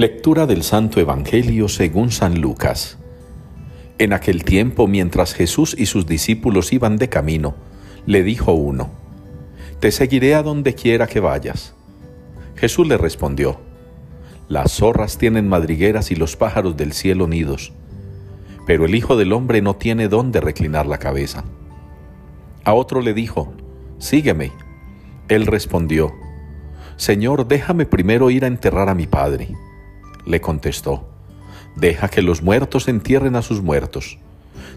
Lectura del Santo Evangelio según San Lucas. En aquel tiempo, mientras Jesús y sus discípulos iban de camino, le dijo uno, Te seguiré a donde quiera que vayas. Jesús le respondió, Las zorras tienen madrigueras y los pájaros del cielo nidos, pero el Hijo del Hombre no tiene dónde reclinar la cabeza. A otro le dijo, Sígueme. Él respondió, Señor, déjame primero ir a enterrar a mi Padre le contestó, Deja que los muertos entierren a sus muertos.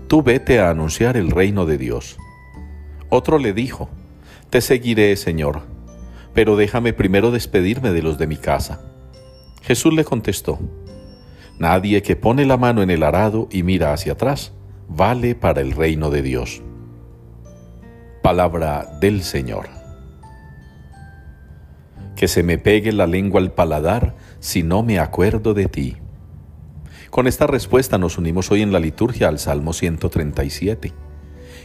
Tú vete a anunciar el reino de Dios. Otro le dijo, Te seguiré, Señor, pero déjame primero despedirme de los de mi casa. Jesús le contestó, Nadie que pone la mano en el arado y mira hacia atrás, vale para el reino de Dios. Palabra del Señor que se me pegue la lengua al paladar si no me acuerdo de ti. Con esta respuesta nos unimos hoy en la liturgia al Salmo 137.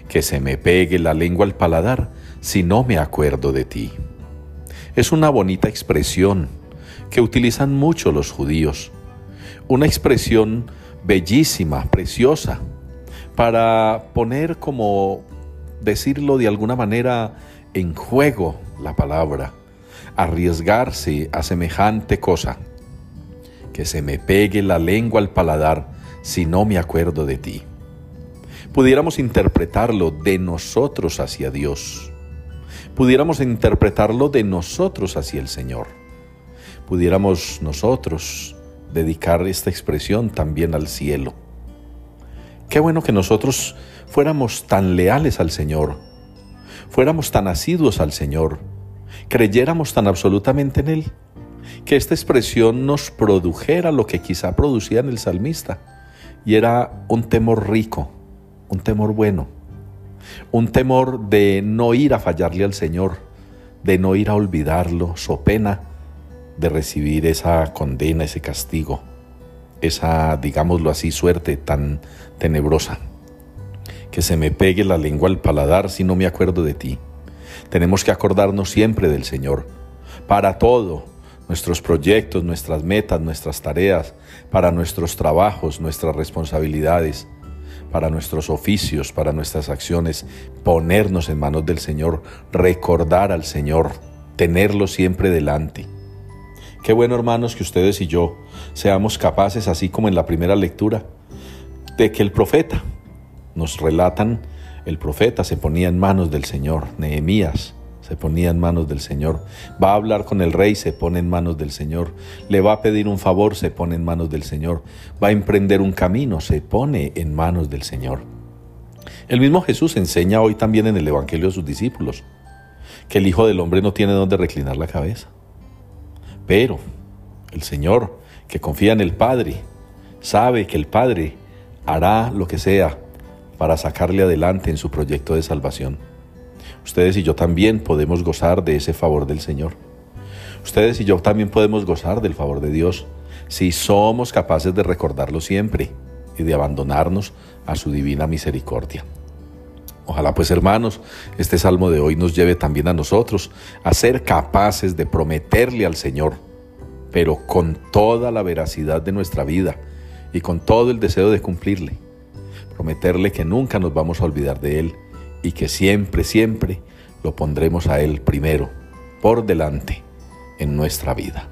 Que se me pegue la lengua al paladar si no me acuerdo de ti. Es una bonita expresión que utilizan mucho los judíos. Una expresión bellísima, preciosa, para poner como decirlo de alguna manera en juego la palabra arriesgarse a semejante cosa, que se me pegue la lengua al paladar si no me acuerdo de ti. Pudiéramos interpretarlo de nosotros hacia Dios. Pudiéramos interpretarlo de nosotros hacia el Señor. Pudiéramos nosotros dedicar esta expresión también al cielo. Qué bueno que nosotros fuéramos tan leales al Señor, fuéramos tan asiduos al Señor, creyéramos tan absolutamente en Él, que esta expresión nos produjera lo que quizá producía en el salmista, y era un temor rico, un temor bueno, un temor de no ir a fallarle al Señor, de no ir a olvidarlo, so pena de recibir esa condena, ese castigo, esa, digámoslo así, suerte tan tenebrosa. Que se me pegue la lengua al paladar si no me acuerdo de ti tenemos que acordarnos siempre del Señor. Para todo, nuestros proyectos, nuestras metas, nuestras tareas, para nuestros trabajos, nuestras responsabilidades, para nuestros oficios, para nuestras acciones, ponernos en manos del Señor, recordar al Señor, tenerlo siempre delante. Qué bueno hermanos que ustedes y yo seamos capaces, así como en la primera lectura, de que el profeta nos relatan el profeta se ponía en manos del Señor, Nehemías se ponía en manos del Señor, va a hablar con el rey, se pone en manos del Señor, le va a pedir un favor, se pone en manos del Señor, va a emprender un camino, se pone en manos del Señor. El mismo Jesús enseña hoy también en el Evangelio a sus discípulos que el Hijo del Hombre no tiene dónde reclinar la cabeza. Pero el Señor, que confía en el Padre, sabe que el Padre hará lo que sea para sacarle adelante en su proyecto de salvación. Ustedes y yo también podemos gozar de ese favor del Señor. Ustedes y yo también podemos gozar del favor de Dios si somos capaces de recordarlo siempre y de abandonarnos a su divina misericordia. Ojalá pues hermanos, este salmo de hoy nos lleve también a nosotros a ser capaces de prometerle al Señor, pero con toda la veracidad de nuestra vida y con todo el deseo de cumplirle prometerle que nunca nos vamos a olvidar de Él y que siempre, siempre lo pondremos a Él primero, por delante, en nuestra vida.